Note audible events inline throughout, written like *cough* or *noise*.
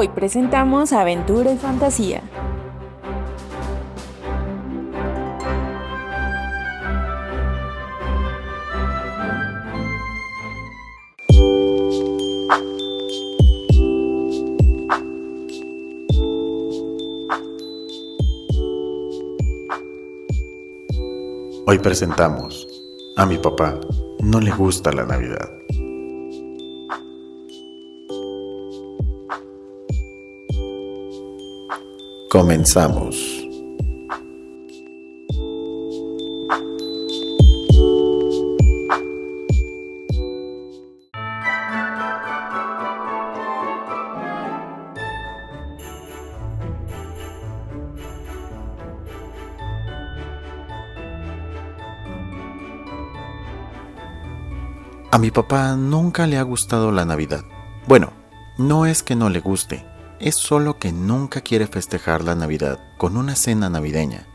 Hoy presentamos Aventura y Fantasía. Hoy presentamos a mi papá. No le gusta la Navidad. Comenzamos. A mi papá nunca le ha gustado la Navidad. Bueno, no es que no le guste, es solo que nunca quiere festejar la Navidad con una cena navideña.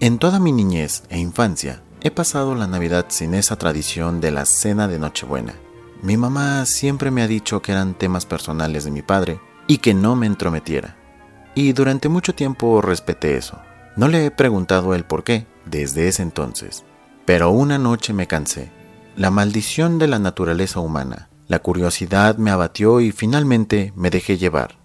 En toda mi niñez e infancia he pasado la Navidad sin esa tradición de la cena de Nochebuena. Mi mamá siempre me ha dicho que eran temas personales de mi padre y que no me entrometiera. Y durante mucho tiempo respeté eso. No le he preguntado el por qué desde ese entonces. Pero una noche me cansé la maldición de la naturaleza humana. La curiosidad me abatió y finalmente me dejé llevar.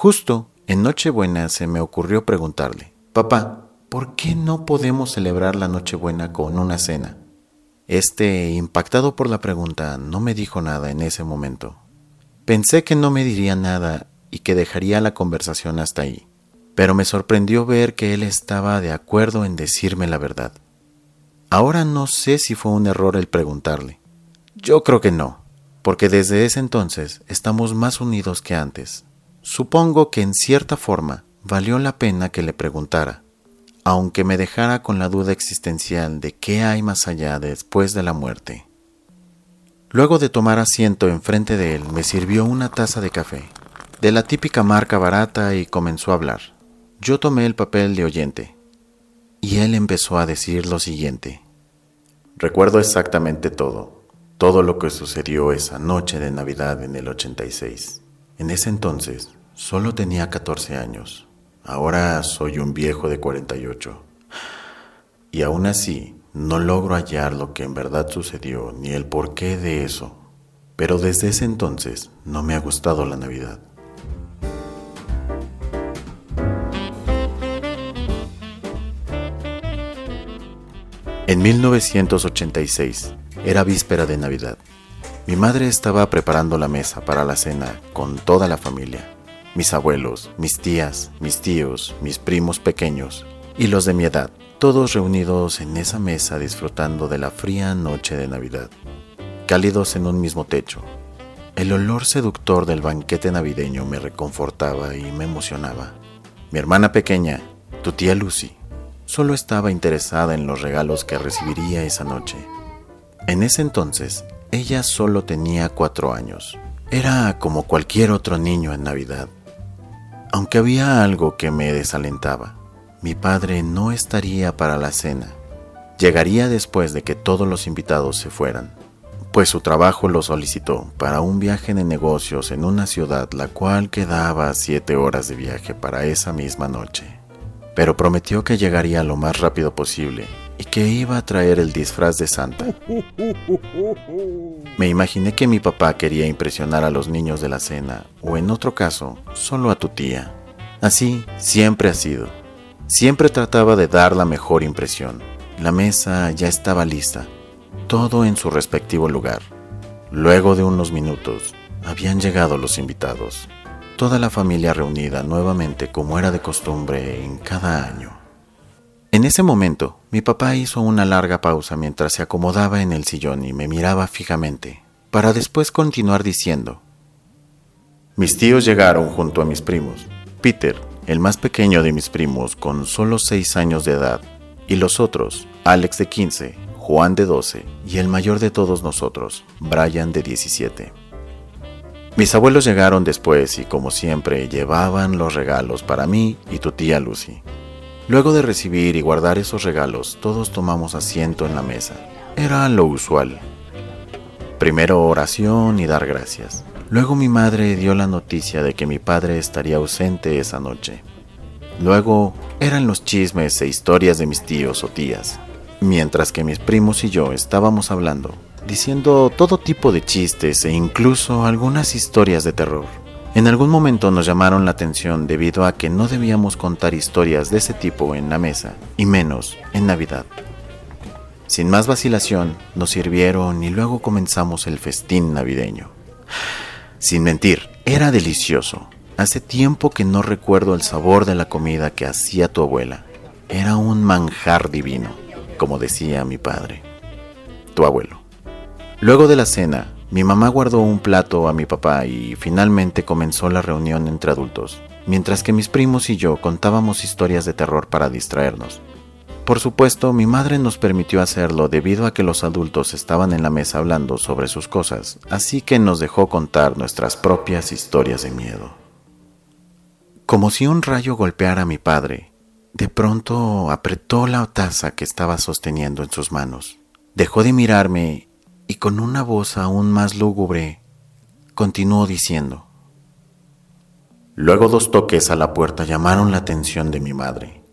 Justo en Nochebuena se me ocurrió preguntarle, Papá, ¿por qué no podemos celebrar la Nochebuena con una cena? Este, impactado por la pregunta, no me dijo nada en ese momento. Pensé que no me diría nada y que dejaría la conversación hasta ahí, pero me sorprendió ver que él estaba de acuerdo en decirme la verdad. Ahora no sé si fue un error el preguntarle. Yo creo que no, porque desde ese entonces estamos más unidos que antes. Supongo que en cierta forma valió la pena que le preguntara, aunque me dejara con la duda existencial de qué hay más allá después de la muerte. Luego de tomar asiento enfrente de él, me sirvió una taza de café, de la típica marca barata, y comenzó a hablar. Yo tomé el papel de oyente y él empezó a decir lo siguiente. Recuerdo exactamente todo, todo lo que sucedió esa noche de Navidad en el 86. En ese entonces solo tenía 14 años, ahora soy un viejo de 48. Y aún así no logro hallar lo que en verdad sucedió ni el porqué de eso. Pero desde ese entonces no me ha gustado la Navidad. En 1986 era víspera de Navidad. Mi madre estaba preparando la mesa para la cena con toda la familia. Mis abuelos, mis tías, mis tíos, mis primos pequeños y los de mi edad, todos reunidos en esa mesa disfrutando de la fría noche de Navidad, cálidos en un mismo techo. El olor seductor del banquete navideño me reconfortaba y me emocionaba. Mi hermana pequeña, tu tía Lucy, solo estaba interesada en los regalos que recibiría esa noche. En ese entonces, ella solo tenía cuatro años. Era como cualquier otro niño en Navidad. Aunque había algo que me desalentaba, mi padre no estaría para la cena. Llegaría después de que todos los invitados se fueran, pues su trabajo lo solicitó para un viaje de negocios en una ciudad la cual quedaba siete horas de viaje para esa misma noche pero prometió que llegaría lo más rápido posible y que iba a traer el disfraz de Santa. Me imaginé que mi papá quería impresionar a los niños de la cena, o en otro caso, solo a tu tía. Así siempre ha sido. Siempre trataba de dar la mejor impresión. La mesa ya estaba lista, todo en su respectivo lugar. Luego de unos minutos, habían llegado los invitados toda la familia reunida nuevamente como era de costumbre en cada año. En ese momento, mi papá hizo una larga pausa mientras se acomodaba en el sillón y me miraba fijamente, para después continuar diciendo, Mis tíos llegaron junto a mis primos, Peter, el más pequeño de mis primos, con solo seis años de edad, y los otros, Alex de 15, Juan de 12 y el mayor de todos nosotros, Brian de 17. Mis abuelos llegaron después y como siempre llevaban los regalos para mí y tu tía Lucy. Luego de recibir y guardar esos regalos, todos tomamos asiento en la mesa. Era lo usual. Primero oración y dar gracias. Luego mi madre dio la noticia de que mi padre estaría ausente esa noche. Luego eran los chismes e historias de mis tíos o tías, mientras que mis primos y yo estábamos hablando, diciendo todo tipo de chistes e incluso algunas historias de terror. En algún momento nos llamaron la atención debido a que no debíamos contar historias de ese tipo en la mesa, y menos en Navidad. Sin más vacilación, nos sirvieron y luego comenzamos el festín navideño. Sin mentir, era delicioso. Hace tiempo que no recuerdo el sabor de la comida que hacía tu abuela. Era un manjar divino, como decía mi padre, tu abuelo. Luego de la cena, mi mamá guardó un plato a mi papá y finalmente comenzó la reunión entre adultos, mientras que mis primos y yo contábamos historias de terror para distraernos. Por supuesto, mi madre nos permitió hacerlo debido a que los adultos estaban en la mesa hablando sobre sus cosas, así que nos dejó contar nuestras propias historias de miedo. Como si un rayo golpeara a mi padre, de pronto apretó la taza que estaba sosteniendo en sus manos. Dejó de mirarme y con una voz aún más lúgubre continuó diciendo. Luego dos toques a la puerta llamaron la atención de mi madre.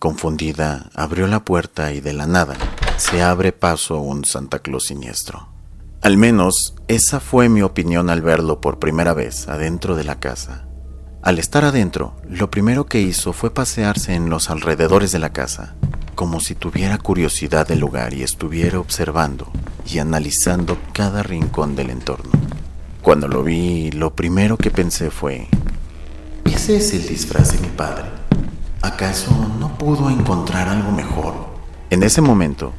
Confundida, abrió la puerta y de la nada se abre paso un Santa Claus siniestro. Al menos esa fue mi opinión al verlo por primera vez adentro de la casa. Al estar adentro, lo primero que hizo fue pasearse en los alrededores de la casa, como si tuviera curiosidad del lugar y estuviera observando y analizando cada rincón del entorno. Cuando lo vi, lo primero que pensé fue, ese es el disfraz de mi padre. ¿Acaso no pudo encontrar algo mejor? En ese momento,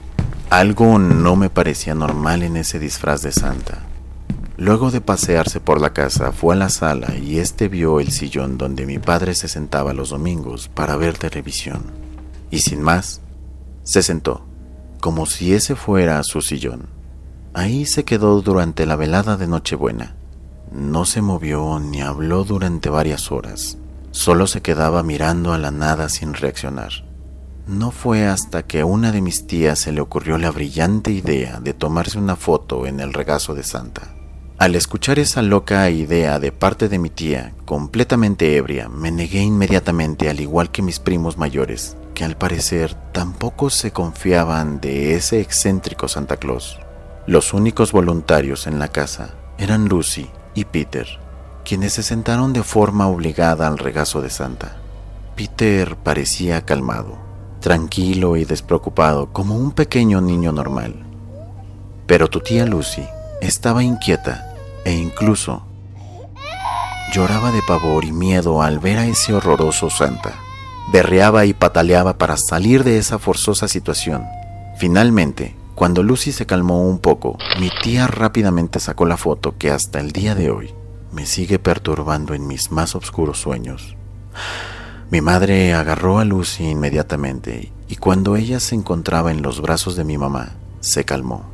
algo no me parecía normal en ese disfraz de Santa. Luego de pasearse por la casa, fue a la sala y este vio el sillón donde mi padre se sentaba los domingos para ver televisión. Y sin más, se sentó, como si ese fuera su sillón. Ahí se quedó durante la velada de Nochebuena. No se movió ni habló durante varias horas. Solo se quedaba mirando a la nada sin reaccionar. No fue hasta que a una de mis tías se le ocurrió la brillante idea de tomarse una foto en el regazo de Santa. Al escuchar esa loca idea de parte de mi tía, completamente ebria, me negué inmediatamente al igual que mis primos mayores, que al parecer tampoco se confiaban de ese excéntrico Santa Claus. Los únicos voluntarios en la casa eran Lucy y Peter, quienes se sentaron de forma obligada al regazo de Santa. Peter parecía calmado, tranquilo y despreocupado como un pequeño niño normal. Pero tu tía Lucy estaba inquieta e incluso lloraba de pavor y miedo al ver a ese horroroso Santa berreaba y pataleaba para salir de esa forzosa situación. Finalmente, cuando Lucy se calmó un poco, mi tía rápidamente sacó la foto que hasta el día de hoy me sigue perturbando en mis más oscuros sueños. Mi madre agarró a Lucy inmediatamente y cuando ella se encontraba en los brazos de mi mamá, se calmó.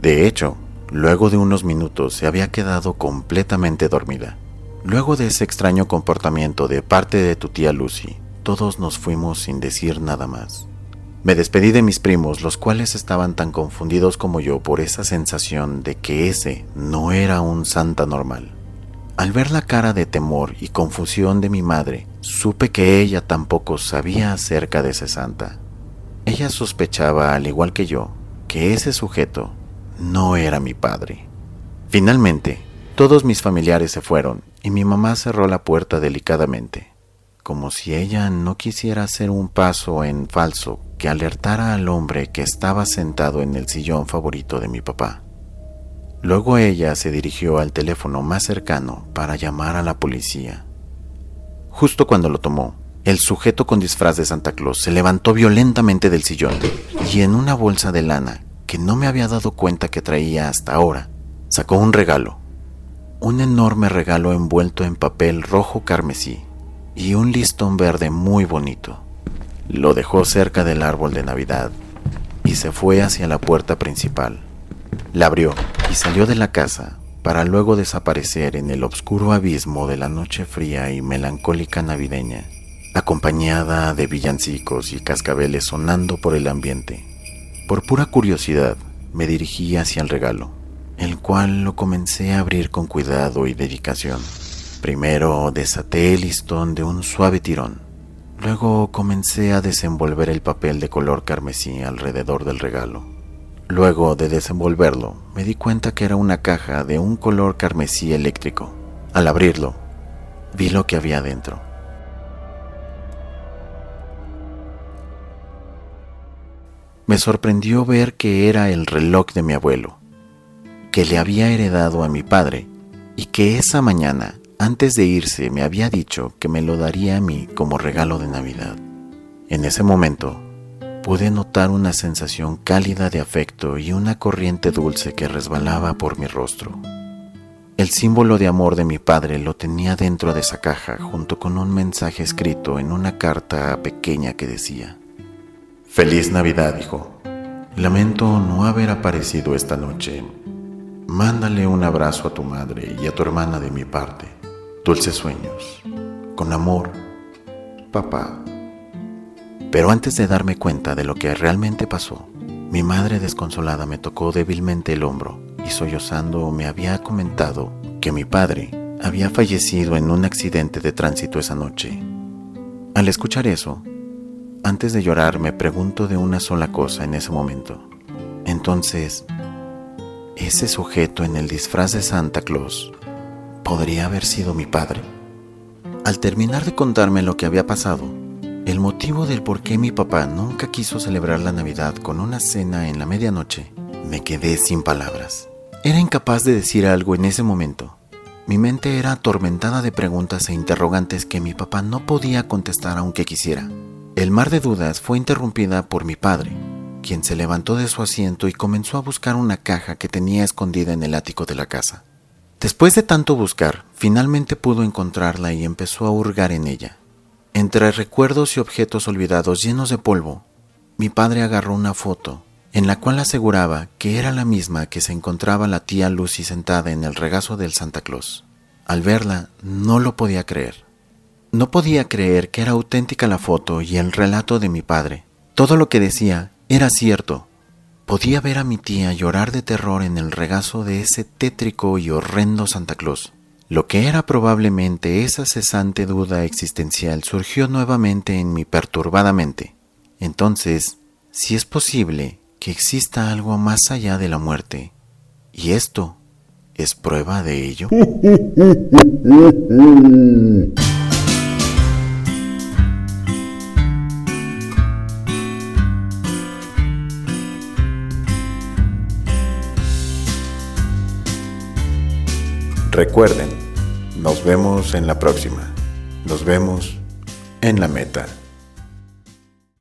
De hecho, luego de unos minutos se había quedado completamente dormida. Luego de ese extraño comportamiento de parte de tu tía Lucy, todos nos fuimos sin decir nada más. Me despedí de mis primos, los cuales estaban tan confundidos como yo por esa sensación de que ese no era un santa normal. Al ver la cara de temor y confusión de mi madre, supe que ella tampoco sabía acerca de ese santa. Ella sospechaba, al igual que yo, que ese sujeto no era mi padre. Finalmente, todos mis familiares se fueron y mi mamá cerró la puerta delicadamente como si ella no quisiera hacer un paso en falso que alertara al hombre que estaba sentado en el sillón favorito de mi papá. Luego ella se dirigió al teléfono más cercano para llamar a la policía. Justo cuando lo tomó, el sujeto con disfraz de Santa Claus se levantó violentamente del sillón y en una bolsa de lana que no me había dado cuenta que traía hasta ahora, sacó un regalo. Un enorme regalo envuelto en papel rojo carmesí y un listón verde muy bonito. Lo dejó cerca del árbol de Navidad y se fue hacia la puerta principal. La abrió y salió de la casa para luego desaparecer en el oscuro abismo de la noche fría y melancólica navideña, acompañada de villancicos y cascabeles sonando por el ambiente. Por pura curiosidad, me dirigí hacia el regalo. el cual lo comencé a abrir con cuidado y dedicación. Primero desaté el listón de un suave tirón. Luego comencé a desenvolver el papel de color carmesí alrededor del regalo. Luego de desenvolverlo, me di cuenta que era una caja de un color carmesí eléctrico. Al abrirlo, vi lo que había dentro. Me sorprendió ver que era el reloj de mi abuelo, que le había heredado a mi padre y que esa mañana antes de irse me había dicho que me lo daría a mí como regalo de Navidad. En ese momento pude notar una sensación cálida de afecto y una corriente dulce que resbalaba por mi rostro. El símbolo de amor de mi padre lo tenía dentro de esa caja junto con un mensaje escrito en una carta pequeña que decía, Feliz Navidad, hijo. Lamento no haber aparecido esta noche. Mándale un abrazo a tu madre y a tu hermana de mi parte. Dulces sueños. Con amor, papá. Pero antes de darme cuenta de lo que realmente pasó, mi madre desconsolada me tocó débilmente el hombro y sollozando me había comentado que mi padre había fallecido en un accidente de tránsito esa noche. Al escuchar eso, antes de llorar me pregunto de una sola cosa en ese momento. Entonces, ese sujeto en el disfraz de Santa Claus podría haber sido mi padre. Al terminar de contarme lo que había pasado, el motivo del por qué mi papá nunca quiso celebrar la Navidad con una cena en la medianoche, me quedé sin palabras. Era incapaz de decir algo en ese momento. Mi mente era atormentada de preguntas e interrogantes que mi papá no podía contestar aunque quisiera. El mar de dudas fue interrumpida por mi padre, quien se levantó de su asiento y comenzó a buscar una caja que tenía escondida en el ático de la casa. Después de tanto buscar, finalmente pudo encontrarla y empezó a hurgar en ella. Entre recuerdos y objetos olvidados llenos de polvo, mi padre agarró una foto en la cual aseguraba que era la misma que se encontraba la tía Lucy sentada en el regazo del Santa Claus. Al verla, no lo podía creer. No podía creer que era auténtica la foto y el relato de mi padre. Todo lo que decía era cierto. Podía ver a mi tía llorar de terror en el regazo de ese tétrico y horrendo Santa Claus. Lo que era probablemente esa cesante duda existencial surgió nuevamente en mi perturbada mente. Entonces, si es posible que exista algo más allá de la muerte, y esto es prueba de ello. *laughs* Recuerden, nos vemos en la próxima. Nos vemos en la meta.